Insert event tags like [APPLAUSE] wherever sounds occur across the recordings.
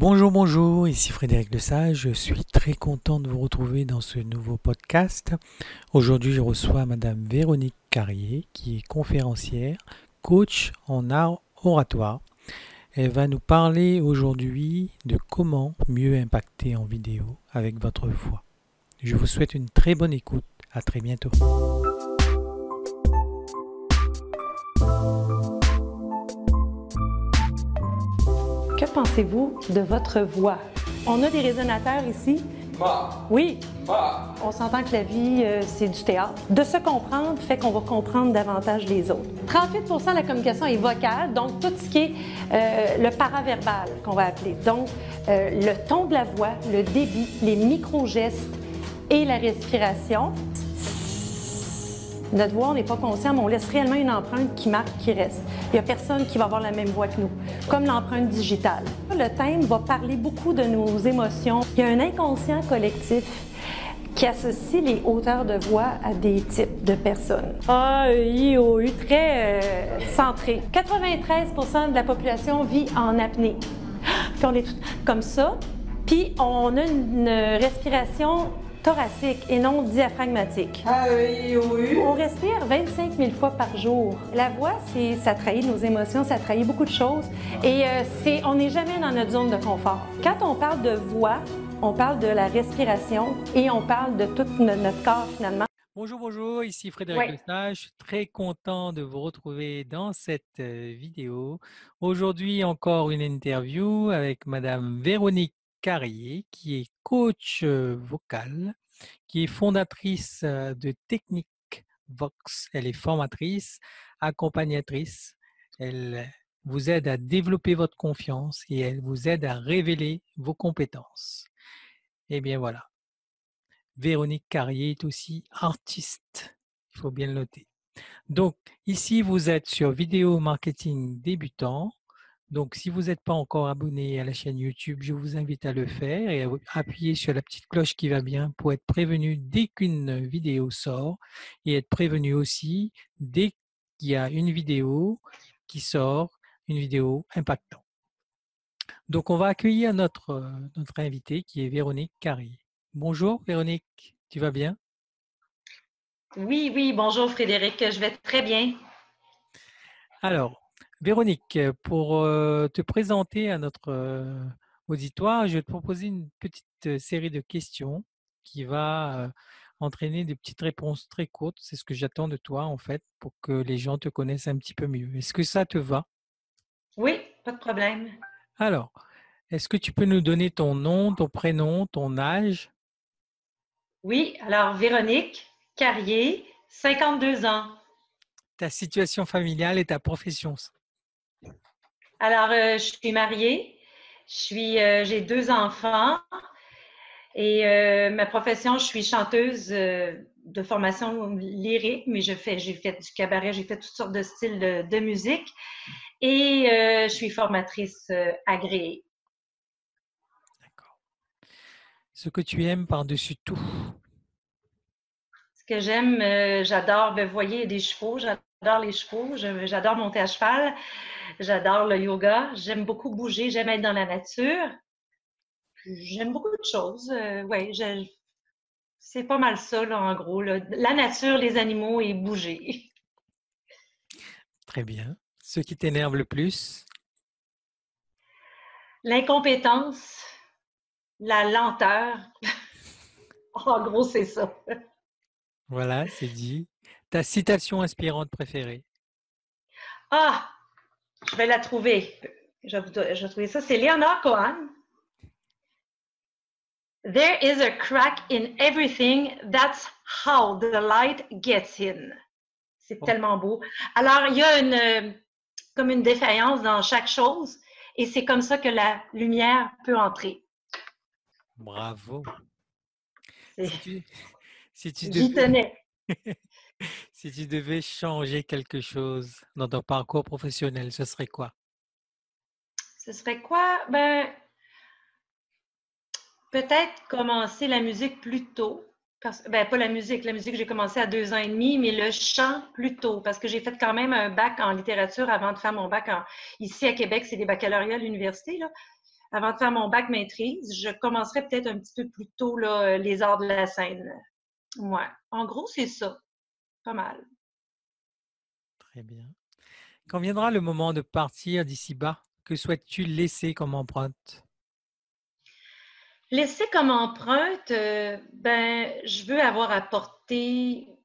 Bonjour, bonjour, ici Frédéric Lesage. Je suis très content de vous retrouver dans ce nouveau podcast. Aujourd'hui, je reçois Madame Véronique Carrier, qui est conférencière, coach en art oratoire. Elle va nous parler aujourd'hui de comment mieux impacter en vidéo avec votre voix. Je vous souhaite une très bonne écoute. À très bientôt. Que pensez-vous de votre voix? On a des résonateurs ici. Oui. On s'entend que la vie, euh, c'est du théâtre. De se comprendre fait qu'on va comprendre davantage les autres. 38% de la communication est vocale, donc tout ce qui est euh, le paraverbal qu'on va appeler. Donc, euh, le ton de la voix, le débit, les micro-gestes et la respiration. Notre voix, on n'est pas conscient, mais on laisse réellement une empreinte qui marque, qui reste. Il n'y a personne qui va avoir la même voix que nous, comme l'empreinte digitale. Le thème va parler beaucoup de nos émotions. Il y a un inconscient collectif qui associe les hauteurs de voix à des types de personnes. A, E, très euh, centré. 93% de la population vit en apnée. Puis on est tout comme ça. Puis on a une respiration thoracique et non diaphragmatique. A, I, O, U. On respire 25 000 fois par jour. La voix, c'est, ça trahit nos émotions, ça trahit beaucoup de choses. Et euh, c'est, on n'est jamais dans notre zone de confort. Quand on parle de voix, on parle de la respiration et on parle de tout no- notre corps finalement. Bonjour, bonjour, ici Frédéric. Lesage. Je suis très content de vous retrouver dans cette euh, vidéo. Aujourd'hui, encore une interview avec Madame Véronique Carrier, qui est coach vocal, qui est fondatrice de Technique Vox. Elle est formatrice, accompagnatrice. Elle vous aide à développer votre confiance et elle vous aide à révéler vos compétences. Eh bien voilà. Véronique Carrier est aussi artiste. Il faut bien le noter. Donc, ici, vous êtes sur Vidéo Marketing Débutant. Donc, si vous n'êtes pas encore abonné à la chaîne YouTube, je vous invite à le faire et à appuyer sur la petite cloche qui va bien pour être prévenu dès qu'une vidéo sort et être prévenu aussi dès qu'il y a une vidéo qui sort, une vidéo impactante. Donc, on va accueillir notre, euh, notre invitée qui est Véronique Carrier. Bonjour Véronique, tu vas bien? Oui, oui, bonjour Frédéric, je vais très bien. Alors, Véronique, euh, pour euh, te présenter à notre euh, auditoire, je vais te proposer une petite série de questions qui va entraîner des petites réponses très courtes. C'est ce que j'attends de toi, en fait, pour que les gens te connaissent un petit peu mieux. Est-ce que ça te va? Oui, pas de problème. Alors, est-ce que tu peux nous donner ton nom, ton prénom, ton âge? Oui, alors Véronique Carrier, 52 ans. ta situation familiale et ta profession. Alors, euh, je suis mariée, euh, j'ai deux enfants et euh, ma profession, je suis chanteuse de formation lyrique, mais je fais, j'ai fait du cabaret, j'ai fait toutes sortes de styles de, de musique et je suis formatrice agréée. D'accord. Ce que tu aimes par-dessus tout? Ce que j'aime, j'adore, ben, vous voyez, des chevaux, j'adore les chevaux, j'adore monter à cheval, j'adore le yoga, j'aime beaucoup bouger, j'aime être dans la nature. J'aime beaucoup de choses. euh, je- c'est pas mal ça, là, en gros. là. La nature, les animaux et bouger. Très bien. Ce qui t'énerve le plus? L'incompétence, la lenteur. [LAUGHS] En gros, c'est ça. Voilà, c'est dit. Ta citation inspirante préférée? Ah, je vais la trouver. Je vais, trouver ça. C'est Leonard Cohen. There is a crack in everything. That's how the light gets in. C'est Oh. tellement beau. Alors, il y a une, euh, comme une défaillance dans chaque chose et c'est comme ça que la lumière peut entrer. Bravo. Si tu, si tu J'y devais, tenais. [LAUGHS] si tu devais changer quelque chose dans ton parcours professionnel, ce serait quoi? Ce serait quoi? Ben, peut-être commencer la musique plus tôt. Ben, pas la musique. La musique, j'ai commencé à deux ans et demi, mais le chant plus tôt, parce que j'ai fait quand même un bac en littérature avant de faire mon bac en, ici à Québec, c'est des baccalauréats à l'université. avant de faire mon bac maîtrise. Je commencerai peut-être un petit peu plus tôt là, les arts de la scène. Ouais. En gros, c'est ça. Pas mal. Très bien. Quand viendra le moment de partir d'ici bas, que souhaites-tu laisser comme empreinte? Laisser comme empreinte, euh, ben, je veux avoir apporté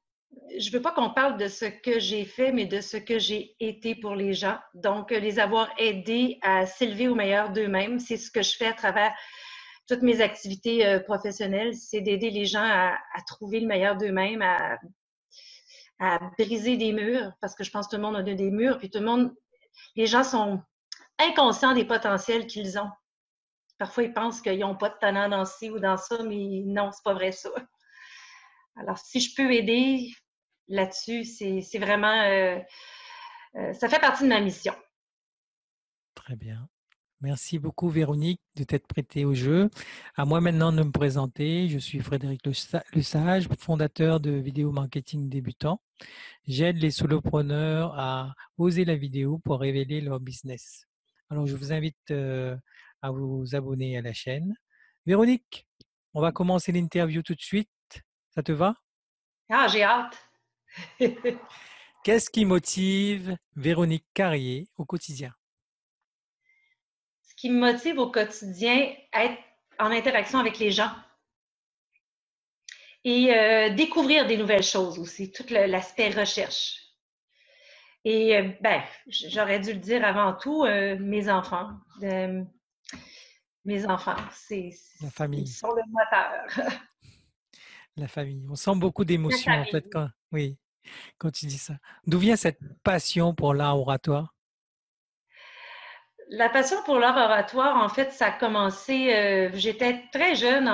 je veux pas qu'on parle de ce que j'ai fait, mais de ce que j'ai été pour les gens. Donc, les avoir aidés à s'élever au meilleur d'eux-mêmes, c'est ce que je fais à travers toutes mes activités euh, professionnelles, c'est d'aider les gens à, trouver le meilleur d'eux-mêmes, à, briser des murs, parce que je pense que tout le monde a des murs, puis tout le monde, les gens sont inconscients des potentiels qu'ils ont. Parfois, ils pensent qu'ils n'ont pas de talent dans ci ou dans ça, mais non, c'est pas vrai ça. Alors, si je peux aider là-dessus, c'est vraiment, euh, euh, ça fait partie de ma mission. Très bien. Merci beaucoup Véronique de t'être prêtée au jeu. À moi maintenant de me présenter. Je suis Frédéric Le Sage, fondateur de Vidéo Marketing Débutant. J'aide les solopreneurs à oser la vidéo pour révéler leur business. Alors je vous invite euh, à vous abonner à la chaîne. Véronique, on va commencer l'interview tout de suite. Ça te va? Ah, j'ai hâte. [LAUGHS] Qu'est-ce qui motive Véronique Carrier au quotidien? Qui me motive au quotidien, être en interaction avec les gens et euh, découvrir des nouvelles choses aussi, tout l'aspect recherche. Et euh, ben, j'aurais dû le dire avant tout, euh, mes enfants. mes enfants, c'est la famille. Ils sont le moteur. [LAUGHS] la famille. On sent beaucoup d'émotions en fait quand, oui, quand tu dis ça. D'où vient cette passion pour l'art oratoire? La passion pour l'art oratoire, en fait, ça a commencé, euh, j'étais très jeune.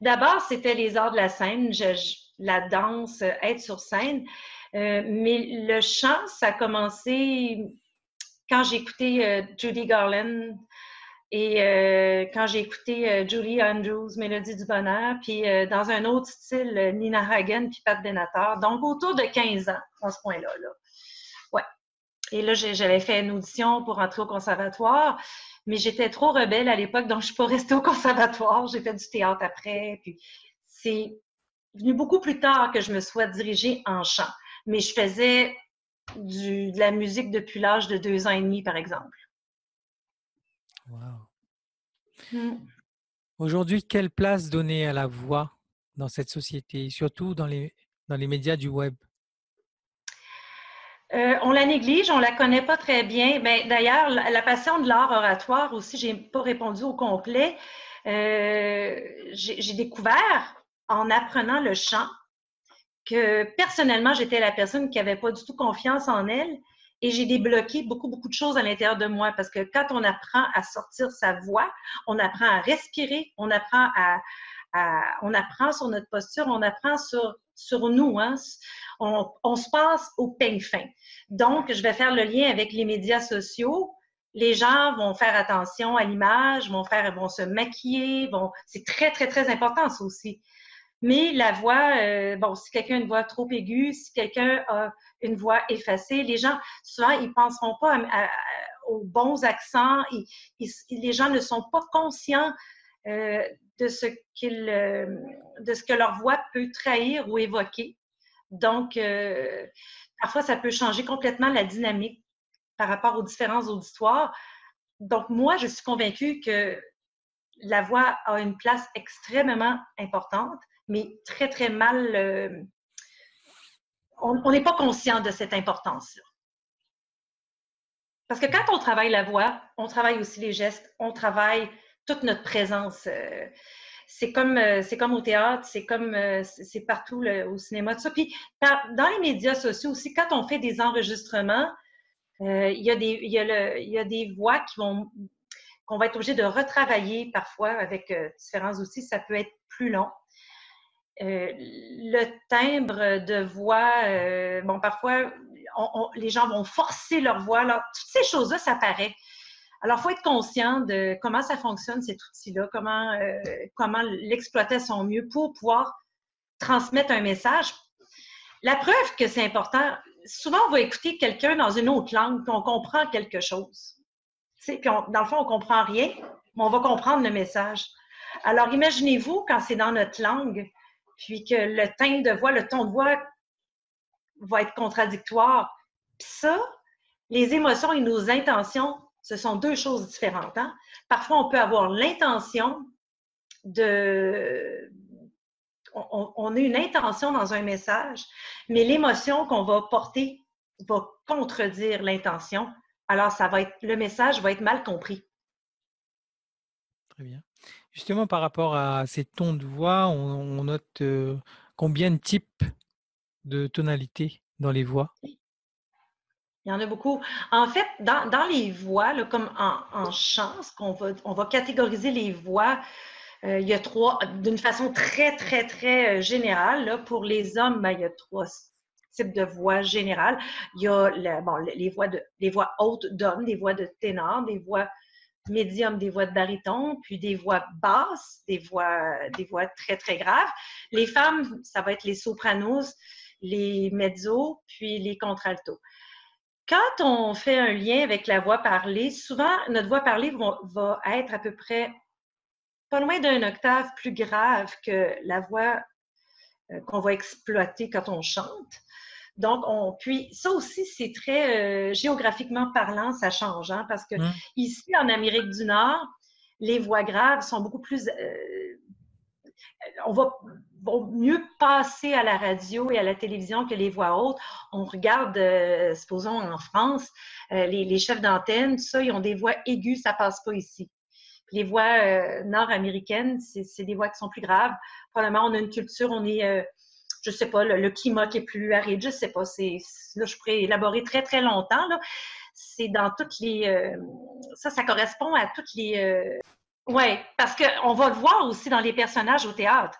D'abord, c'était les arts de la scène, la danse, être sur scène. Euh, mais le chant, ça a commencé quand j'écoutais euh, Judy Garland et euh, quand j'ai écouté euh, Julie Andrews, Mélodie du bonheur, puis euh, dans un autre style, Nina Hagen puis Pat Benatar, donc autour de 15 ans, à ce point-là. Et là, j'avais fait une audition pour entrer au conservatoire, mais j'étais trop rebelle à l'époque, donc je ne suis pas restée au conservatoire. J'ai fait du théâtre après, puis c'est venu beaucoup plus tard que je me sois dirigée en chant. Mais je faisais du, de la musique depuis l'âge de deux ans et demi, par exemple. Wow. Mmh. Aujourd'hui, quelle place donner à la voix dans cette société, surtout dans les, dans les médias du web? Euh, on la néglige, on la connaît pas très bien. Ben, D'ailleurs, la, passion de l'art oratoire aussi, j'ai pas répondu au complet. Euh, j'ai découvert en apprenant le chant que personnellement, j'étais la personne qui avait pas du tout confiance en elle et j'ai débloqué beaucoup, beaucoup de choses à l'intérieur de moi parce que quand on apprend à sortir sa voix, on apprend à respirer, on apprend à, on apprend sur notre posture, on apprend sur, sur nous. Hein? On, se passe au peigne fin. Donc, je vais faire le lien avec les médias sociaux. Les gens vont faire attention à l'image, vont faire, vont se maquiller. C'est très, très, très important ça aussi. Mais la voix, euh, bon, si quelqu'un a une voix trop aiguë, si quelqu'un a une voix effacée, les gens, souvent, ils ne penseront pas aux bons accents. les gens ne sont pas conscients euh, de, ce euh, de ce que leur voix peut trahir ou évoquer. Donc, parfois, ça peut changer complètement la dynamique par rapport aux différents auditoires. Donc, moi, je suis convaincue que la voix a une place extrêmement importante mais très, très mal. Euh, on n'est pas conscient de cette importance-là. Parce que quand on travaille la voix, on travaille aussi les gestes, on travaille toute notre présence. Euh, c'est comme, euh, c'est comme au théâtre, c'est comme c'est partout au cinéma, tout ça. Puis dans les médias sociaux aussi, quand on fait des enregistrements, il y, a des, y y a des voix qui vont qu'on va être obligé de retravailler parfois avec différents outils. Ça peut être plus long. Euh, le timbre de voix, euh, bon, parfois, les gens vont forcer leur voix. Alors, toutes ces choses-là, ça paraît. Alors, il faut être conscient de comment ça fonctionne, cet outil-là, comment, euh, comment l'exploiter à son mieux pour pouvoir transmettre un message. La preuve que c'est important, souvent, on va écouter quelqu'un dans une autre langue, puis on comprend quelque chose. Puis dans le fond, on comprend rien, mais on va comprendre le message. Alors, imaginez-vous quand c'est dans notre langue, puis que le teint de voix, le ton de voix va être contradictoire. Puis ça, les émotions et nos intentions, ce sont deux choses différentes. Hein? Parfois, on peut avoir l'intention de... On, a une intention dans un message, mais l'émotion qu'on va porter va contredire l'intention. Alors, ça va être, le message va être mal compris. Très bien. Justement, par rapport à ces tons de voix, on, note euh, combien de types de tonalités dans les voix? Il y en a beaucoup. En fait, dans, les voix, comme en, chant, qu'on va, on va catégoriser les voix, euh, il y a trois, d'une façon très, très, très euh, générale. pour les hommes, ben, il y a trois types de voix générales. Il y a les, voix de, les voix hautes d'hommes, des voix de ténor, des voix médium, des voix de baryton, puis des voix basses, des voix, des voix très, très graves. Les femmes, ça va être les sopranos, les mezzos, puis les contraltos. Quand on fait un lien avec la voix parlée, souvent, notre voix parlée va, être à peu près pas loin d'un octave plus grave que la voix euh, qu'on va exploiter quand on chante. Donc, on, puis ça aussi, c'est très euh, géographiquement parlant, ça change, hein, parce que mmh. ici, en Amérique du Nord, les voix graves sont beaucoup plus. Euh, on va mieux passer à la radio et à la télévision que les voix hautes. On regarde, euh, supposons en France, les, chefs d'antenne, ça, ils ont des voix aiguës, ça passe pas ici. les voix nord-américaines, c'est des voix qui sont plus graves. Probablement, on a une culture, on est je sais pas, le, climat qui est plus aride, je sais pas. Là, je pourrais élaborer très, très longtemps. C'est dans toutes les. Euh, ça, ça correspond à toutes les. Oui, parce qu'on va le voir aussi dans les personnages au théâtre.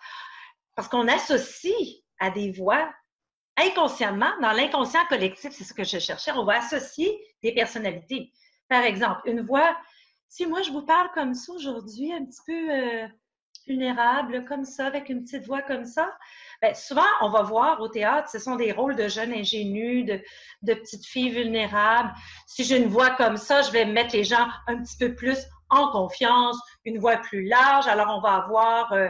Parce qu'on associe à des voix inconsciemment, dans l'inconscient collectif, c'est ce que je cherchais, on va associer des personnalités. Par exemple, une voix, si moi je vous parle comme ça aujourd'hui, un petit peu euh, vulnérable, comme ça, avec une petite voix comme ça, ben, souvent, on va voir au théâtre, ce sont des rôles de jeunes ingénus, de, de petites filles vulnérables. Si j'ai une voix comme ça, je vais mettre les gens un petit peu plus en confiance, une voix plus large. Alors, on va avoir, euh,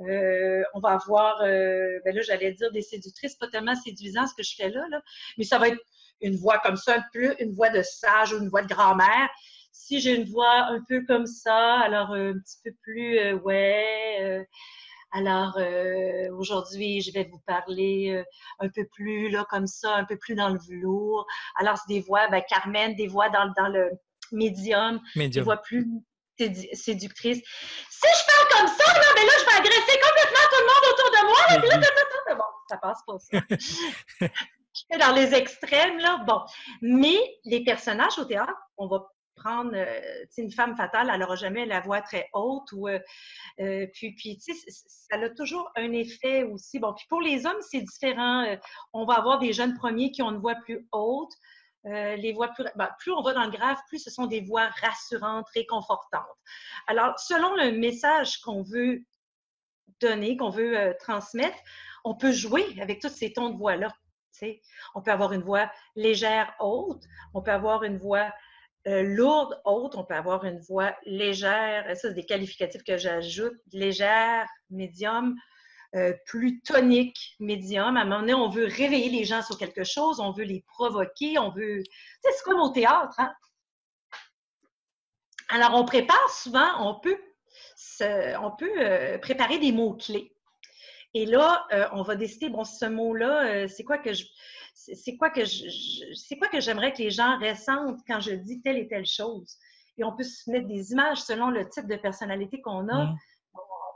euh, on va avoir, euh, ben là, j'allais dire des séductrices, pas tellement séduisant ce que je fais là, là, mais ça va être une voix comme ça, un peu une voix de sage ou une voix de grand-mère. Si j'ai une voix un peu comme ça, alors un petit peu plus, ouais, alors, euh, aujourd'hui, je vais vous parler euh, un peu plus, là, comme ça, un peu plus dans le velours. Alors, c'est des voix, ben, Carmen, des voix dans, dans le médium, des voix plus séductrices. Si je parle comme ça, là, mais ben là, je vais agresser complètement tout le monde autour de moi. Là, là, bon, ça passe pas ça. [LAUGHS] je dans les extrêmes, là. Bon. Mais les personnages au théâtre, on va prendre, euh, une femme fatale, elle n'aura jamais la voix très haute ou, euh, euh, puis, puis ça a toujours un effet aussi. Bon, puis pour les hommes, c'est différent. on va avoir des jeunes premiers qui ont une voix plus haute. Les voix plus, ben, plus on va dans le grave, plus ce sont des voix rassurantes, réconfortantes. Alors, selon le message qu'on veut donner, qu'on veut transmettre, on peut jouer avec tous ces tons de voix-là. On peut avoir une voix légère, haute, on peut avoir une voix euh, lourde, haute, on peut avoir une voix légère. Ça, c'est des qualificatifs que j'ajoute. Légère, médium, euh, plus tonique, médium. À un moment donné, on veut réveiller les gens sur quelque chose, on veut les provoquer, on veut. C'est comme au théâtre, hein? Alors, on prépare souvent, on peut, on peut euh, préparer des mots-clés. Et là, on va décider, bon, ce mot-là, c'est quoi que je c'est quoi que c'est quoi que j'aimerais que les gens ressentent quand je dis telle et telle chose? Et on peut se mettre des images selon le type de personnalité qu'on a.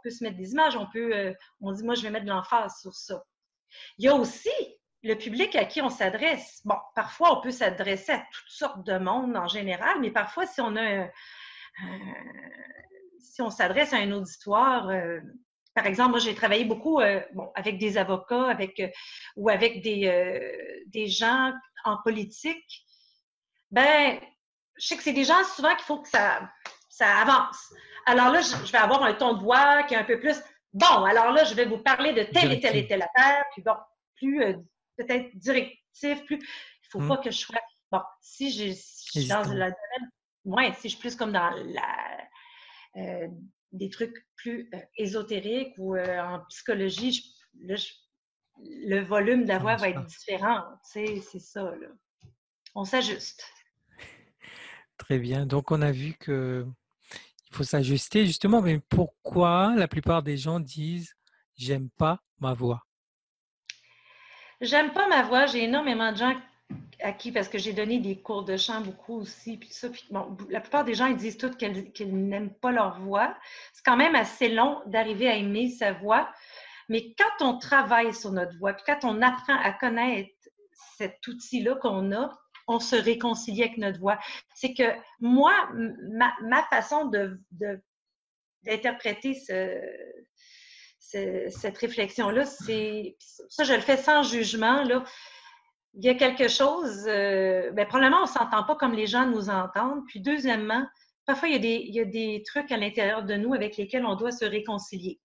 Peut se mettre des images, on peut, euh, on dit, moi, je vais mettre de l'emphase sur ça. Il y a aussi le public à qui on s'adresse. Bon, parfois, on peut s'adresser à toutes sortes de monde en général, mais parfois, si on a si on s'adresse à un auditoire, euh, par exemple, moi, j'ai travaillé beaucoup euh, avec des avocats avec, euh, ou avec des, euh, gens en politique. Ben, je sais que c'est des gens souvent qu'il faut que ça avance. Alors là, je, vais avoir un ton de voix qui est un peu plus bon. Alors là, je vais vous parler de telle et telle et telle affaire, puis bon, plus peut-être directif, plus. Il faut mmh. pas que je sois. Bon, si je, suis dans la. Ouais, si je suis plus comme dans la des trucs plus ésotériques ou en psychologie, le volume de la voix va être différent. C'est ça. Là. On s'ajuste. Très bien. Donc, on a vu que il faut s'ajuster justement. Mais pourquoi la plupart des gens disent j'aime pas ma voix J'aime pas ma voix. J'ai énormément de gens à qui, parce que j'ai donné des cours de chant beaucoup aussi, puis ça, la plupart des gens, ils disent tous qu'ils n'aiment pas leur voix. C'est quand même assez long d'arriver à aimer sa voix. Mais quand on travaille sur notre voix, puis quand on apprend à connaître cet outil-là qu'on a, on se réconcilie avec notre voix. C'est que moi, ma, façon d'interpréter cette réflexion-là, c'est ça, je le fais sans jugement. Il y a quelque chose, euh, bien, probablement, on ne s'entend pas comme les gens nous entendent. Puis, deuxièmement, parfois, il y a des trucs à l'intérieur de nous avec lesquels on doit se réconcilier.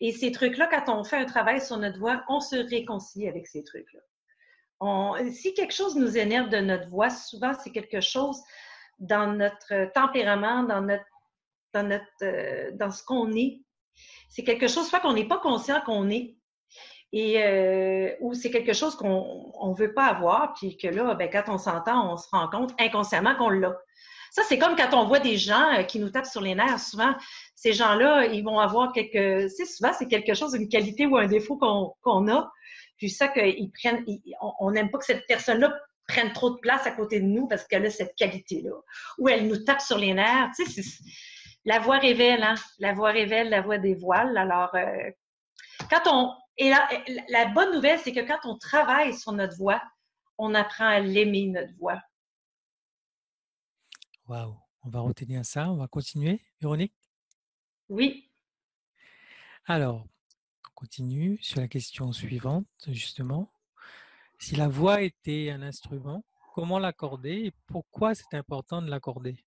Et ces trucs-là, quand on fait un travail sur notre voix, on se réconcilie avec ces trucs-là si quelque chose nous énerve de notre voix, souvent c'est quelque chose dans notre tempérament, dans notre, dans euh, ce qu'on est. C'est quelque chose soit qu'on n'est pas conscient qu'on est, et euh, ou c'est quelque chose qu'on ne veut pas avoir, puis que là, ben, quand on s'entend, on se rend compte inconsciemment qu'on l'a. Ça, c'est comme quand on voit des gens euh, qui nous tapent sur les nerfs. Souvent, ces gens-là, ils vont avoir quelque... C'est souvent, c'est quelque chose, une qualité ou un défaut qu'on a. Puis ça qu'ils prennent, on n'aime pas que cette personne-là prenne trop de place à côté de nous parce qu'elle a cette qualité-là. Ou elle nous tape sur les nerfs. Tu sais, la voix révèle, hein? La voix révèle, la voix dévoile. Alors, euh, quand on. Et la, la bonne nouvelle, c'est que quand on travaille sur notre voix, on apprend à l'aimer, notre voix. Waouh! On va retenir ça. On va continuer, Véronique? Oui. Alors, continue sur la question suivante, justement. Si la voix était un instrument, comment l'accorder et pourquoi c'est important de l'accorder?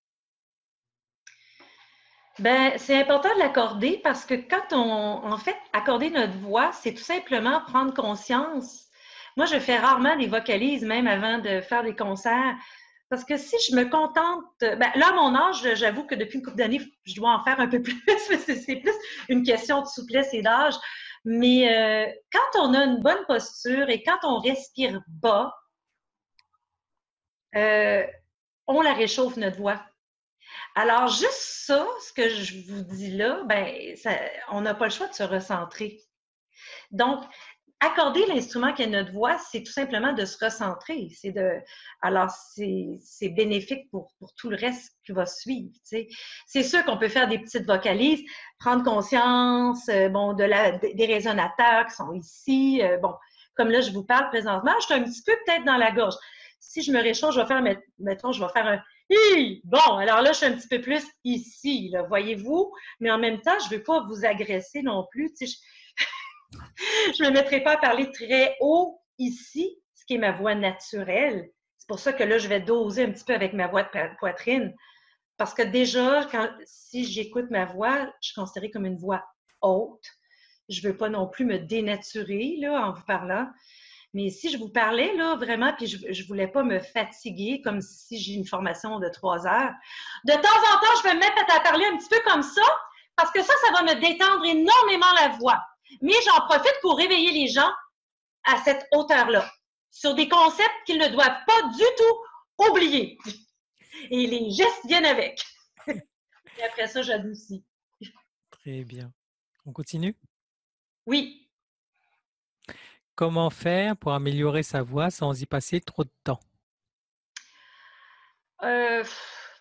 Ben, c'est important de l'accorder parce que quand on, en fait, accorder notre voix, c'est tout simplement prendre conscience. Moi, je fais rarement des vocalises, même avant de faire des concerts. Parce que si je me contente, ben là, à mon âge, j'avoue que depuis une couple d'années, je dois en faire un peu [LAUGHS] plus, c'est plus une question de souplesse et d'âge. Mais euh, quand on a une bonne posture et quand on respire bas, euh, on la réchauffe notre voix. Alors, juste ça, ce que je vous dis là, ben, on n'a pas le choix de se recentrer. Donc, accorder l'instrument qui est notre voix, c'est tout simplement de se recentrer. C'est de, alors c'est bénéfique pour, tout le reste qui va suivre. C'est sûr qu'on peut faire des petites vocalises, prendre conscience, euh, bon, de des résonateurs qui sont ici. Euh, bon, comme là je vous parle présentement, je suis un petit peu peut-être dans la gorge. Si je me réchauffe, je vais faire, mettons, je vais faire un Hi! Bon, alors là, je suis un petit peu plus ici, voyez-vous, mais en même temps, je ne veux pas vous agresser non plus. Je ne me mettrai pas à parler très haut ici, ce qui est ma voix naturelle. C'est pour ça que là, je vais doser un petit peu avec ma voix de poitrine. Parce que déjà, si j'écoute ma voix, je suis considérée comme une voix haute. Je ne veux pas non plus me dénaturer là, en vous parlant. Mais si je vous parlais, là, vraiment, puis je ne voulais pas me fatiguer comme si j'ai une formation de trois heures, de temps en temps, je vais me mettre à parler un petit peu comme ça, parce que ça, ça va me détendre énormément la voix mais j'en profite pour réveiller les gens à cette hauteur-là, sur des concepts qu'ils ne doivent pas du tout oublier. Et les gestes viennent avec. Et après ça, j'adoucis. Très bien. On continue? Oui. Comment faire pour améliorer sa voix sans y passer trop de temps? Euh,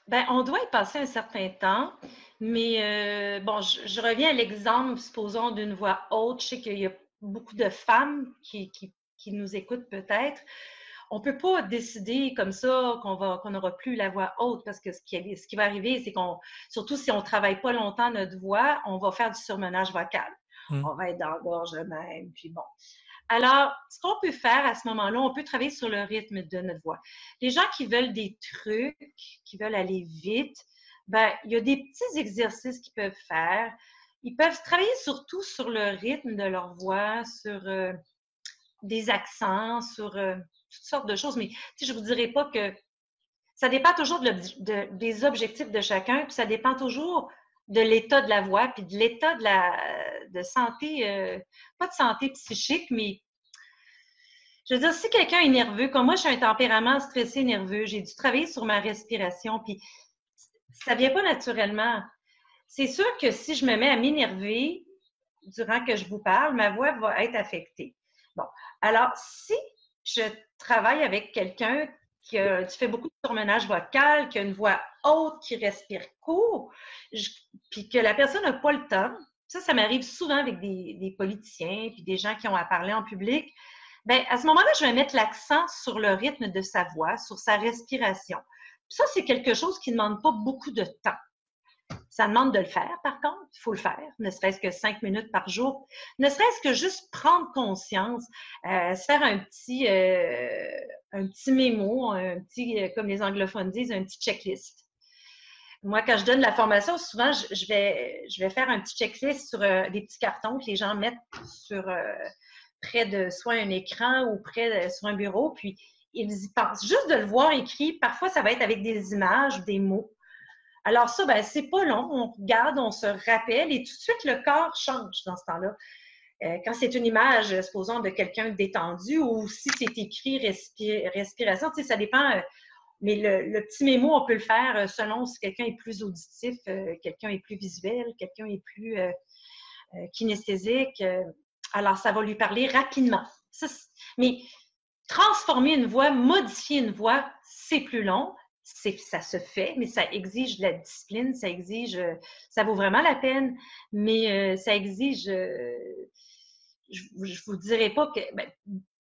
ben, on doit y passer un certain temps. Mais euh, bon, je, reviens à l'exemple, supposons, d'une voix haute. Je sais qu'il y a beaucoup de femmes qui, nous écoutent peut-être. On ne peut pas décider comme ça qu'on va qu'on n'aura plus la voix haute parce que ce qui, ce qui va arriver, c'est qu'on, surtout si on ne travaille pas longtemps notre voix, on va faire du surmenage vocal. Mmh. On va être dans la gorge même, puis bon. Alors, ce qu'on peut faire à ce moment-là, on peut travailler sur le rythme de notre voix. Les gens qui veulent des trucs, qui veulent aller vite, ben, il y a des petits exercices qu'ils peuvent faire. Ils peuvent travailler surtout sur le rythme de leur voix, sur euh, des accents, sur euh, toutes sortes de choses. Mais je ne vous dirai pas que ça dépend toujours des objectifs de chacun, puis ça dépend toujours de l'état de la voix, puis de l'état de la santé, euh, pas de santé psychique, mais je veux dire, si quelqu'un est nerveux, comme moi, suis un tempérament stressé, nerveux, j'ai dû travailler sur ma respiration, puis ça vient pas naturellement. C'est sûr que si je me mets à m'énerver durant que je vous parle, ma voix va être affectée. Bon, alors si je travaille avec quelqu'un qui fait beaucoup de surmenage vocal, qui a une voix haute, qui respire court, puis que la personne n'a pas le temps, ça, ça m'arrive souvent avec des, politiciens, puis des gens qui ont à parler en public, Bien, à ce moment-là, je vais mettre l'accent sur le rythme de sa voix, sur sa respiration. Ça, c'est quelque chose qui ne demande pas beaucoup de temps. Ça demande de le faire, par contre, il faut le faire, ne serait-ce que cinq minutes par jour, ne serait-ce que juste prendre conscience, euh, se faire un petit, euh, un petit mémo, un petit, euh, comme les anglophones disent, un petit checklist. Moi, quand je donne la formation, souvent, je, vais, je vais faire un petit checklist sur des petits cartons que les gens mettent sur près de soit un écran ou près de, sur un bureau, puis ils y pensent. Juste de le voir écrit, parfois ça va être avec des images, des mots. Alors ça, ben, c'est pas long. On regarde, on se rappelle et tout de suite, le corps change dans ce temps-là. Euh, quand c'est une image, supposons, de quelqu'un détendu ou si c'est écrit respiration, tu sais, ça dépend. Euh, mais le, petit mémo, on peut le faire euh, selon si quelqu'un est plus auditif, quelqu'un est plus visuel, quelqu'un est plus kinesthésique. alors, ça va lui parler rapidement. mais transformer une voix, modifier une voix, c'est plus long ça se fait, mais ça exige de la discipline, ça exige, euh, ça vaut vraiment la peine, mais euh, ça exige, euh, je, ne vous dirais pas que, ben,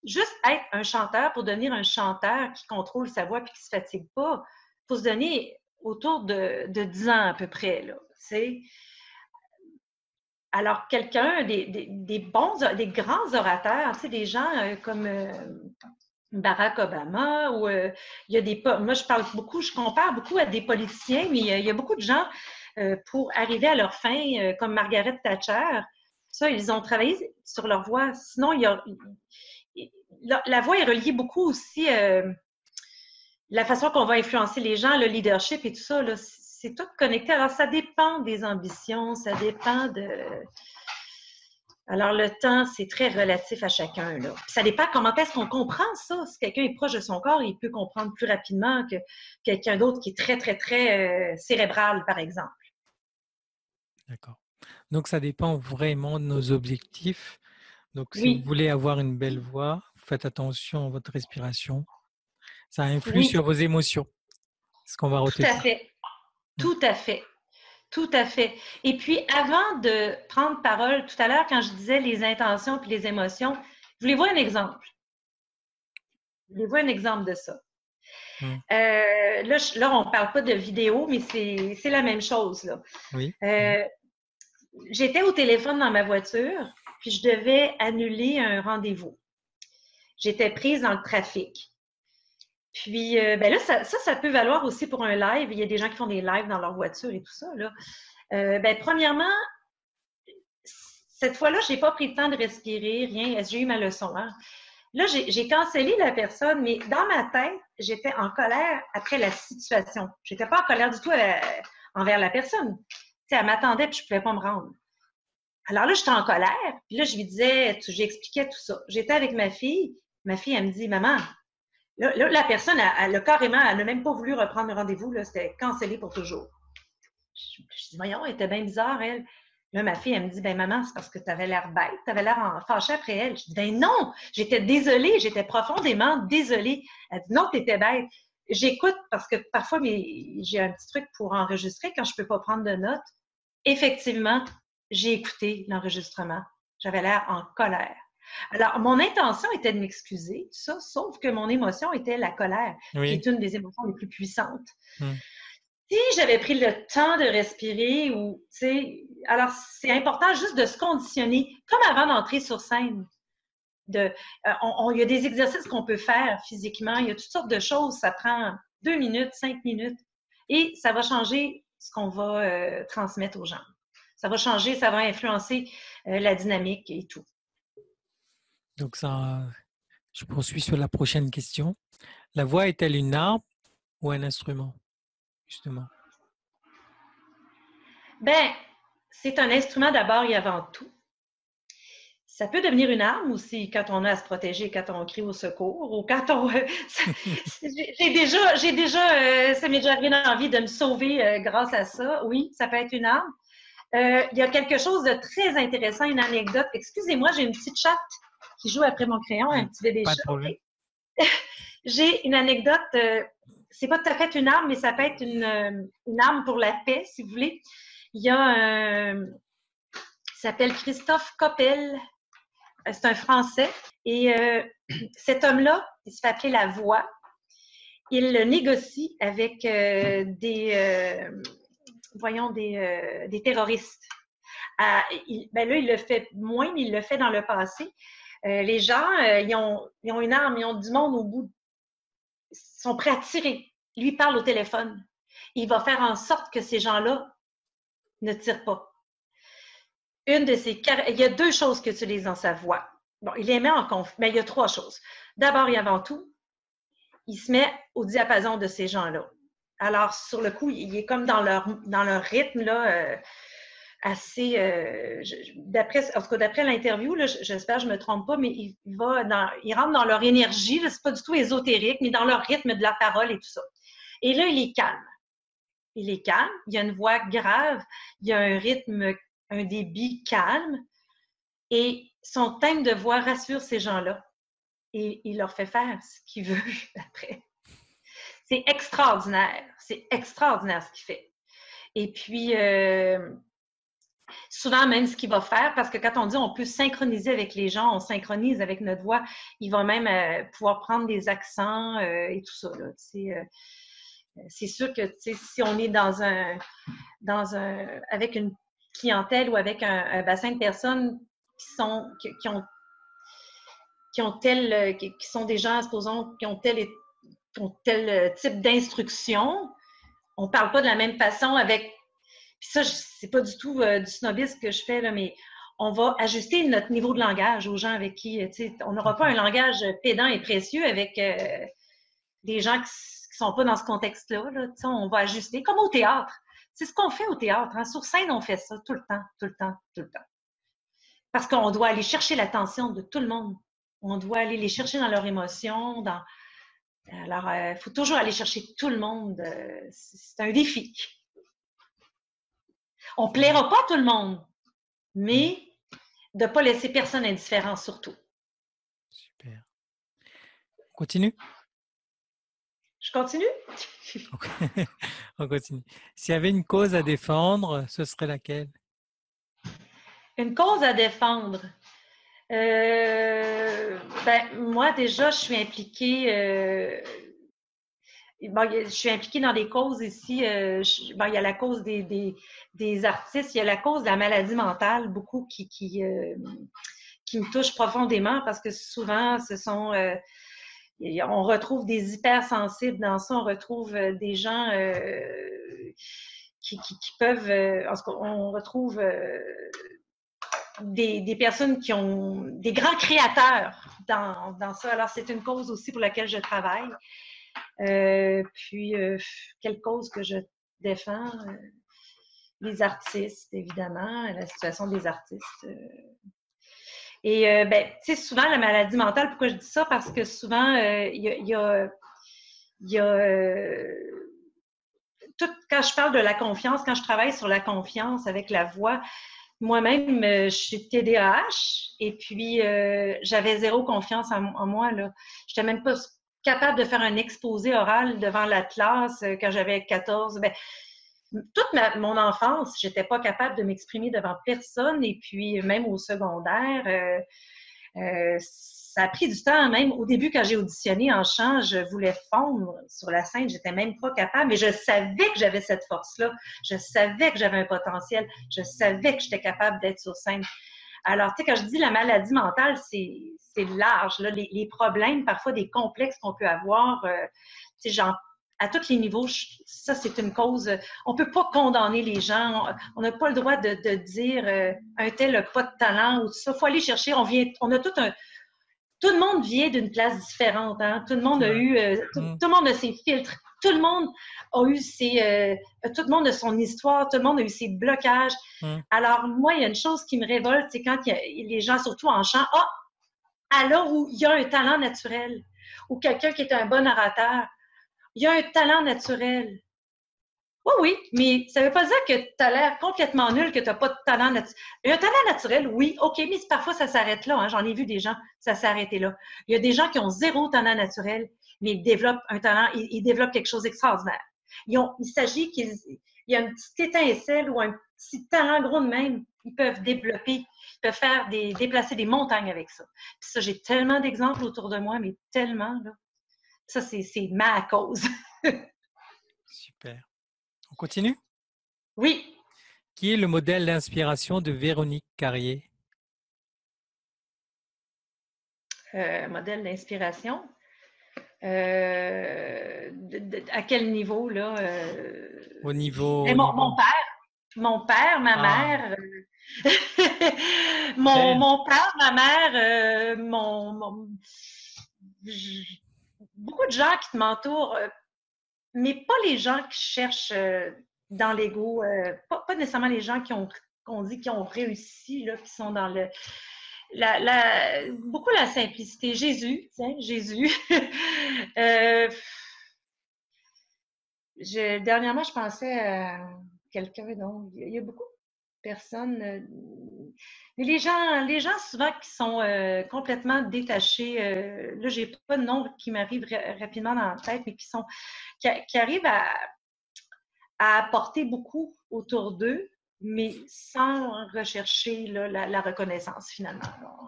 juste être un chanteur pour devenir un chanteur qui contrôle sa voix et qui se fatigue pas, faut se donner autour de, de 10 ans à peu près, là, Alors, quelqu'un, des, bons, des grands orateurs, des gens comme Barack Obama ou euh, il y a des moi je parle beaucoup je compare beaucoup à des politiciens mais il y a, beaucoup de gens euh, pour arriver à leur fin euh, comme Margaret Thatcher ça ils ont travaillé sur leur voix sinon il y a la, voix est reliée beaucoup aussi la façon qu'on va influencer les gens le leadership et tout ça c'est tout connecté alors ça dépend des ambitions ça dépend de alors, le temps, c'est très relatif à chacun. Là. Ça dépend comment est-ce qu'on comprend ça. Si quelqu'un est proche de son corps, il peut comprendre plus rapidement que quelqu'un d'autre qui est très, très, très euh, cérébral, par exemple. D'accord. Donc, ça dépend vraiment de nos objectifs. Donc, si vous voulez avoir une belle voix, faites attention à votre respiration. Ça influe sur vos émotions. Ce qu'on va retenir. Tout à fait. Tout à fait. Tout à fait. Et puis, avant de prendre parole, tout à l'heure, quand je disais les intentions puis les émotions, voulez-vous un exemple? Voulez-vous un exemple de ça? Hmm. Euh, là, on ne parle pas de vidéo, mais c'est la même chose. Là. Oui. Euh, j'étais au téléphone dans ma voiture, puis je devais annuler un rendez-vous. J'étais prise dans le trafic. Puis, euh, ben là, ça, ça, peut valoir aussi pour un live. Il y a des gens qui font des lives dans leur voiture et tout ça. Là. Euh, ben, premièrement, cette fois-là, je n'ai pas pris le temps de respirer, rien. J'ai eu ma leçon. Hein? Là, j'ai cancellé la personne, mais dans ma tête, j'étais en colère après la situation. Je n'étais pas en colère du tout envers la personne. Sais, elle m'attendait et je ne pouvais pas me rendre. Alors là, j'étais en colère. Puis là, je lui disais, j'expliquais tout ça. J'étais avec ma fille. Ma fille, elle me dit, maman, Là, la personne, elle, carrément, elle n'a même pas voulu reprendre le rendez-vous. C'était cancellé pour toujours. Je, dis, voyons, elle était bien bizarre, elle. Là, ma fille, elle me dit, ben maman, c'est parce que tu avais l'air bête, tu avais l'air fâchée après elle. Je dis, ben non, j'étais désolée, j'étais profondément désolée. Elle dit, non, tu étais bête. J'écoute parce que parfois, j'ai un petit truc pour enregistrer quand je ne peux pas prendre de notes. Effectivement, j'ai écouté l'enregistrement. J'avais l'air en colère. Alors, mon intention était de m'excuser, ça, sauf que mon émotion était la colère, qui est une des émotions les plus puissantes. Hmm. Si j'avais pris le temps de respirer ou, tu sais, alors c'est important juste de se conditionner, comme avant d'entrer sur scène. De, euh, il y a des exercices qu'on peut faire physiquement, il y a toutes sortes de choses, ça prend deux minutes, cinq minutes, et ça va changer ce qu'on va euh, transmettre aux gens. Ça va changer, ça va influencer euh, la dynamique et tout. Donc ça, je poursuis sur la prochaine question. La voix est-elle une arme ou un instrument, justement? Ben, c'est un instrument d'abord et avant tout. Ça peut devenir une arme aussi quand on a à se protéger, quand on crie au secours ou quand on. [LAUGHS] j'ai déjà, j'ai déjà, euh, ça m'est déjà arrivé dans la vie de me sauver euh, grâce à ça. Oui, ça peut être une arme. Euh, il y a quelque chose de très intéressant, une anecdote. Excusez-moi, j'ai une petite chatte qui joue après mon crayon, un petit bébé chat. [LAUGHS] j'ai une anecdote. c'est pas tout à fait une arme, mais ça peut être une, une arme pour la paix, si vous voulez. Il y a un. Il s'appelle Christophe Coppel, c'est un Français. Et euh, [CLEARS THROAT] cet homme-là, il se fait appeler la voix. Il négocie avec euh, des, euh, voyons, des, terroristes. Ah, ben là, il le fait moins, mais il le fait dans le passé. les gens, ils, ont, ils ont une arme, ils ont du monde au bout. Ils sont prêts à tirer. Lui parle au téléphone. Il va faire en sorte que ces gens-là ne tirent pas une de ces il y a deux choses que tu dans sa voix. Bon, il les met en conf, mais il y a trois choses. D'abord et avant tout, il se met au diapason de ces gens-là. Alors, sur le coup, il est comme dans leur, dans leur rythme, là, euh, assez. Euh, d'après, en tout cas, d'après l'interview, j'espère que je ne me trompe pas, mais il, va dans, il rentre dans leur énergie. Ce n'est pas du tout ésotérique, mais dans leur rythme de la parole et tout ça. Et là, il est calme. Il est calme, il y a une voix grave, il y a un rythme un débit calme et son thème de voix rassure ces gens-là et il leur fait faire ce qu'il veut [LAUGHS] après. C'est extraordinaire, c'est extraordinaire ce qu'il fait. Et puis, euh, souvent même ce qu'il va faire, parce que quand on dit on peut synchroniser avec les gens, on synchronise avec notre voix, il va même euh, pouvoir prendre des accents euh, et tout ça. C'est sûr que si on est dans un, dans un, avec une clientèle ou avec un, bassin de personnes qui sont qui, ont qui ont tel qui, sont des gens, supposons, qui ont tel, tel type d'instruction. On ne parle pas de la même façon avec. Puis ça, c'est pas du tout euh, du snobisme que je fais, là, mais on va ajuster notre niveau de langage aux gens avec qui, on n'aura pas un langage pédant et précieux avec euh, des gens qui ne sont pas dans ce contexte-là. Là, on va ajuster, comme au théâtre. C'est ce qu'on fait au théâtre. Hein. Sur scène, on fait ça tout le temps, tout le temps, tout le temps. Parce qu'on doit aller chercher l'attention de tout le monde. On doit aller les chercher dans leurs émotions. Alors, il euh, faut toujours aller chercher tout le monde. Euh, c'est un défi. On ne plaira pas tout le monde, mais de ne pas laisser personne indifférent surtout. Super. On continue? Je continue? [LAUGHS] On continue. S'il y avait une cause à défendre, ce serait laquelle? Une cause à défendre. Euh, ben, moi, déjà, je suis impliquée. Euh, je suis impliquée dans des causes ici. Euh, il y a la cause des, des, artistes, il y a la cause de la maladie mentale, beaucoup qui, qui, qui me touche profondément parce que souvent, ce sont on retrouve des hypersensibles dans ça, on retrouve euh, des gens euh, qui, peuvent, euh, on retrouve des, personnes qui ont des grands créateurs dans, dans ça. Alors, c'est une cause aussi pour laquelle je travaille. puis, quelle cause que je défends? les artistes, évidemment, la situation des artistes. Et euh, ben, tu sais, souvent, la maladie mentale, pourquoi je dis ça? Parce que souvent, euh, il y a, y a, euh, tout, quand je parle de la confiance, quand je travaille sur la confiance avec la voix, moi-même, je suis TDAH et puis j'avais zéro confiance en, moi. Je n'étais même pas capable de faire un exposé oral devant la classe quand j'avais 14. Ben, toute mon enfance, j'étais pas capable de m'exprimer devant personne et puis même au secondaire, euh, euh, ça a pris du temps même. Au début, quand j'ai auditionné en chant, je voulais fondre sur la scène, j'étais même pas capable, mais je savais que j'avais cette force-là, je savais que j'avais un potentiel, je savais que j'étais capable d'être sur scène. Alors, tu sais, quand je dis la maladie mentale, c'est large. Les, problèmes, parfois des complexes qu'on peut avoir, euh, tu sais, à tous les niveaux, ça, c'est une cause. On ne peut pas condamner les gens. On n'a pas le droit de, dire euh, un tel n'a pas de talent ou tout ça. Il faut aller chercher. On, vient, on a tout un. Tout le monde vient d'une place différente. Hein. Tout le monde a eu. Euh, tout, le monde a ses filtres. tout le monde a eu ses, euh, tout le monde a son histoire, tout le monde a eu ses blocages. Alors, moi, il y a une chose qui me révolte, c'est quand il y a, les gens, surtout en chant, ah, alors où il y a un talent naturel, ou quelqu'un qui est un bon orateur, il y a un talent naturel. Oui, oui, mais ça ne veut pas dire que tu as l'air complètement nul, que tu n'as pas de talent naturel. Un talent naturel, oui, OK, mais parfois ça s'arrête là. Hein. J'en ai vu des gens, ça s'est arrêté là. Il y a des gens qui ont zéro talent naturel, mais ils développent un talent, ils, développent quelque chose d'extraordinaire. il s'agit qu'il y a une petite étincelle ou un petit talent gros de même, ils peuvent développer, ils peuvent faire des, déplacer des montagnes avec ça. Puis ça, j'ai tellement d'exemples autour de moi, mais tellement, là. Ça, c'est ma cause. [LAUGHS] Super. On continue? Oui. Qui est le modèle d'inspiration de Véronique Carrier? Euh, modèle d'inspiration? Euh, à quel niveau, là? Euh? Au niveau. mon, père. Mon père, ma ah. mère. [LAUGHS] mon, mon, père, ma mère, mon, beaucoup de gens qui m'entourent mais pas les gens qui cherchent euh, dans l'ego, euh, pas, nécessairement les gens qui ont qu'on dit qui ont réussi, là, qui sont dans le. La, beaucoup la simplicité. Jésus, tiens, Jésus. [LAUGHS] euh, dernièrement, je pensais à quelqu'un, donc il y a beaucoup personnes. Euh, mais les gens, les gens souvent qui sont complètement détachés, là, j'ai pas de nom qui m'arrive rapidement dans la tête, mais qui sont qui, arrivent à, apporter beaucoup autour d'eux, mais sans rechercher la, reconnaissance finalement.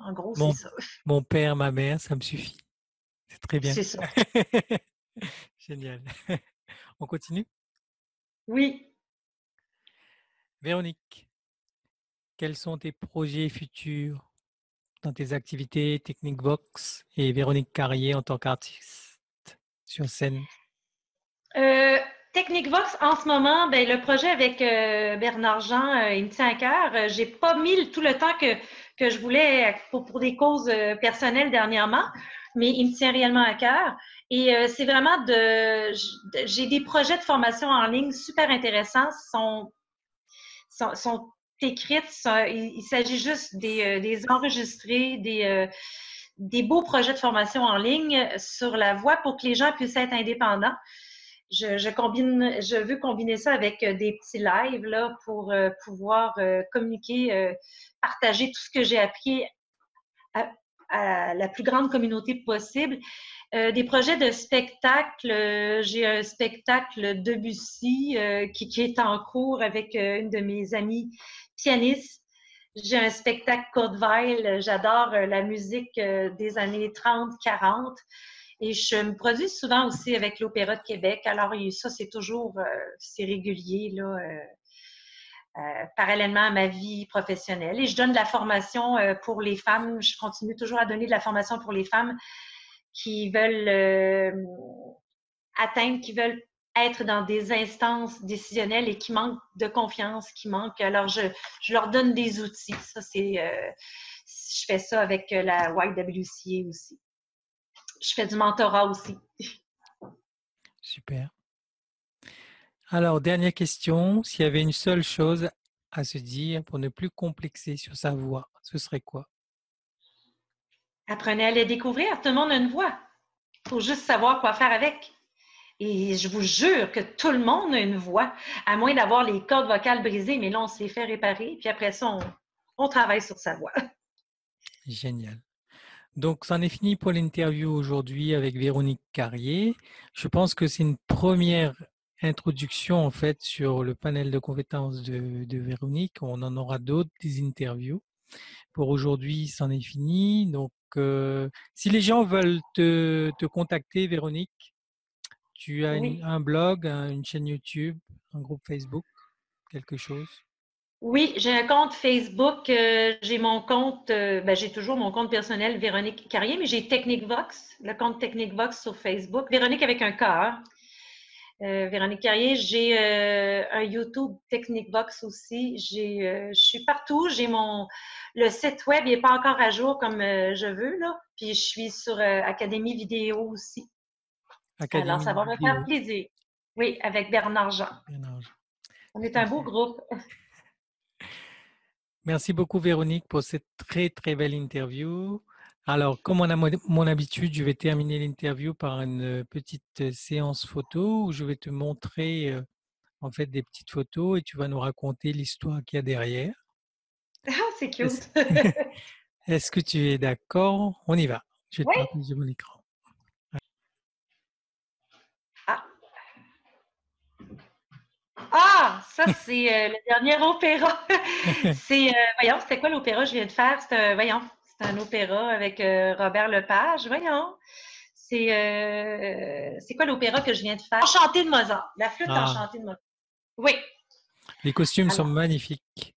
En gros, c'est ça. [LAUGHS] Mon père, ma mère, ça me suffit. C'est très bien. C'est ça. [LAUGHS] Génial. [LAUGHS] On continue? Oui. Véronique, quels sont tes projets futurs dans tes activités Technique Vox et Véronique Carrier en tant qu'artiste sur scène? Euh, Technique Vox, en ce moment, ben, le projet avec euh, Bernard Jean, euh, il me tient à cœur. Euh, j'ai pas mis tout le temps que, que je voulais pour, des causes personnelles dernièrement, mais il me tient réellement à cœur. Et c'est vraiment de, j'ai des projets de formation en ligne super intéressants, sont, écrites, il, s'agit juste des, des enregistrés, des, des beaux projets de formation en ligne sur la voie pour que les gens puissent être indépendants je, combine, je veux combiner ça avec euh, des petits lives là, pour euh, pouvoir euh, communiquer, partager tout ce que j'ai appris à, la plus grande communauté possible. des projets de spectacle. J'ai un spectacle Debussy qui, qui est en cours avec une de mes amies pianistes. J'ai un spectacle Code J'adore la musique des années 30, 40. Et je me produis souvent aussi avec l'Opéra de Québec. Alors, ça, c'est toujours, euh, c'est régulier, là, euh, euh, parallèlement à ma vie professionnelle. Et je donne de la formation pour les femmes. Je continue toujours à donner de la formation pour les femmes qui veulent atteindre, qui veulent être dans des instances décisionnelles et qui manquent de confiance, qui manquent. Alors, je, je leur donne des outils. Ça, c'est. je fais ça avec la YWCA aussi je fais du mentorat aussi. Super. Alors, dernière question. S'il y avait une seule chose à se dire pour ne plus complexer sur sa voix, ce serait quoi? Apprenez à les découvrir. Tout le monde a une voix. Il faut juste savoir quoi faire avec. Et je vous jure que tout le monde a une voix, à moins d'avoir les cordes vocales brisées, mais là, on se les fait réparer. Puis après ça, on travaille sur sa voix. [LAUGHS] Génial. Donc, c'en est fini pour l'interview aujourd'hui avec Véronique Carrier. Je pense que c'est une première introduction en fait sur le panel de compétences de, Véronique. On en aura d'autres des interviews. Pour aujourd'hui, c'en est fini. Donc, euh, si les gens veulent te, contacter, Véronique, tu as un blog, une chaîne YouTube, un groupe Facebook, quelque chose? Oui, j'ai un compte Facebook. Euh, j'ai mon compte, euh, ben, j'ai toujours mon compte personnel Véronique Carrier, mais j'ai Technique Vox, le compte Technique Vox sur Facebook. Véronique avec un cœur. Euh, Véronique Carrier, j'ai un YouTube Technique Vox aussi. J'ai, je suis partout. J'ai mon le site web, il n'est pas encore à jour comme je veux là. Puis je suis sur Académie Vidéo aussi. Alors ça va me faire plaisir. Oui, avec Bernard Jean. Bernard Jean. On est un beau groupe. [LAUGHS] Merci beaucoup Véronique pour cette très très belle interview. Alors, comme on a mon habitude, je vais terminer l'interview par une petite séance photo où je vais te montrer euh, en fait des petites photos et tu vas nous raconter l'histoire qu'il y a derrière. Ah, c'est cute. [LAUGHS] [LAUGHS] Est-ce que tu es d'accord? On y va. Je vais Oui. te partager mon écran. Ah, ça, c'est euh, le dernier opéra. [LAUGHS] c'est, euh, voyons, c'était quoi l'opéra que je viens de faire? C'est un, voyons, c'est un opéra avec euh, Robert Lepage. Voyons. C'est, c'est quoi l'opéra que je viens de faire? Enchanté de Mozart. La flûte Ah. enchantée de Mozart. Oui, Les costumes sont magnifiques.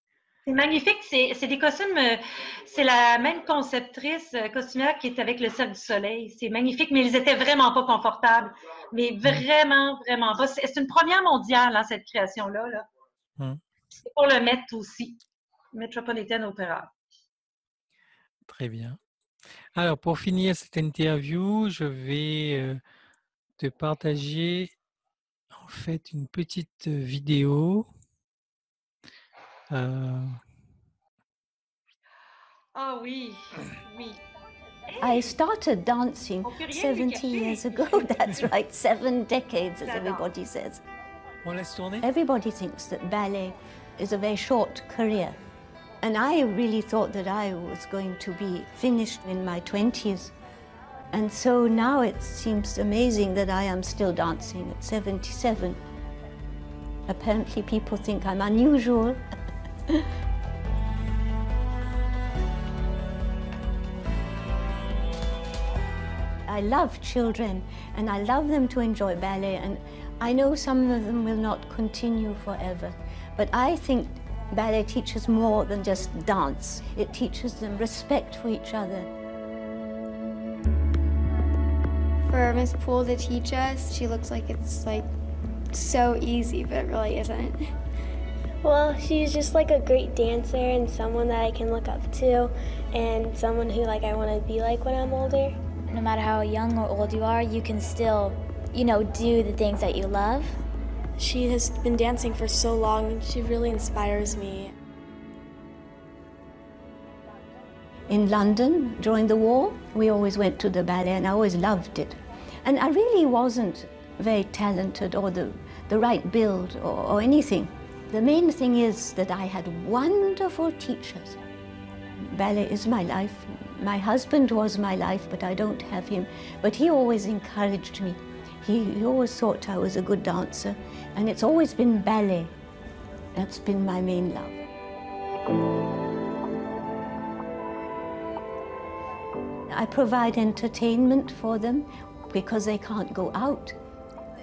C'est magnifique. C'est, des costumes. euh, c'est la même conceptrice euh, costumière qui est avec le Cercle du Soleil. C'est magnifique, mais ils étaient vraiment pas confortables. Mais vraiment, vraiment pas. C'est, une première mondiale, hein, cette création-là. Là. Mm. C'est pour le Met aussi. Metropolitan Opera. Très bien. Alors, pour finir cette interview, je vais euh, te partager en fait une petite vidéo. Euh, Ah oui, oui. I started dancing 70 years ago. [LAUGHS] That's right, seven decades, as everybody says. on laisse tourner Everybody thinks that ballet is a very short career. And I really thought that I was going to be finished in my 20s. And so now it seems amazing that I am still dancing at 77. Apparently, people think I'm unusual. [LAUGHS] I love children and I love them to enjoy ballet and I know some of them will not continue forever but I think ballet teaches more than just dance it teaches them respect for each other for Miss Poole to teach us. She looks like it's like so easy, but it really isn't. Well, she's just like a great dancer and someone that I can look up to and someone who like I want to be like when I'm older. no matter how young or old you are, you can still, you know, do the things that you love. She has been dancing for so long and she really inspires me. in London during the war we always went to the ballet and I always loved it and I really wasn't very talented or the, the right build or, or anything the main thing is that I had wonderful teachers. Ballet is my life. My husband was my life but I don't have him. But he always encouraged me. He, he always thought I was a good dancer and it's always been ballet that's been my main love. I provide entertainment for them because they can't go out.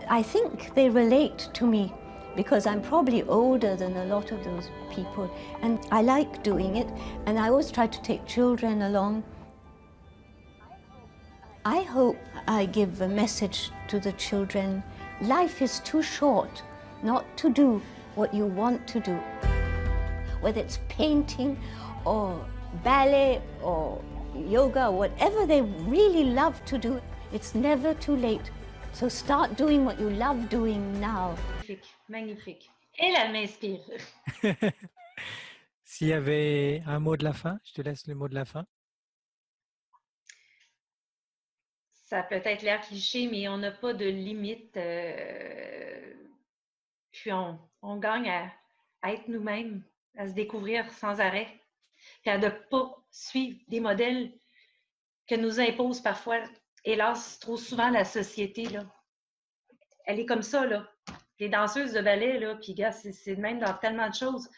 I think they relate to me because I'm probably older than a lot of those people and I like doing it and I always try to take children along. I hope I give a message to the children. Life is too short not to do what you want to do. Whether it's painting or ballet or yoga, whatever they really love to do, it's never too late. So start doing what you love doing now. Magnifique, magnifique. Elle, elle m'inspire. [LAUGHS] S'il y avait un mot de la fin, je te laisse le mot de la fin. Ça peut être l'air cliché, mais on n'a pas de limite. euh, puis on, on gagne à, à être nous-mêmes, à se découvrir sans arrêt, puis à ne pas suivre des modèles que nous impose parfois, hélas, trop souvent la société. Là. Elle est comme ça, là. Les danseuses de ballet, là, puis gars, c'est même dans tellement de choses.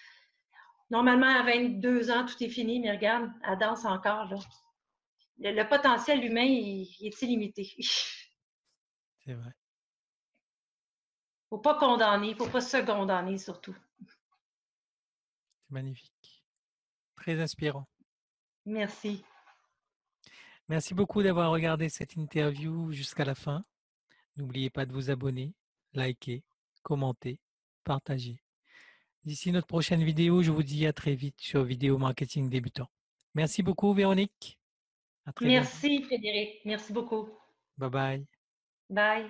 Normalement, à 22 ans, tout est fini, mais regarde, elle danse encore, là. Le, le potentiel humain, il, il est illimité. [LAUGHS] C'est vrai. faut pas condamner, faut pas se condamner surtout. C'est magnifique. Très inspirant. Merci. Merci beaucoup d'avoir regardé cette interview jusqu'à la fin. N'oubliez pas de vous abonner, liker, commentez, partagez. D'ici notre prochaine vidéo, je vous dis à très vite sur Vidéo Marketing Débutant. Merci beaucoup, Véronique. Merci. Frédéric. Merci beaucoup. Bye bye. Bye.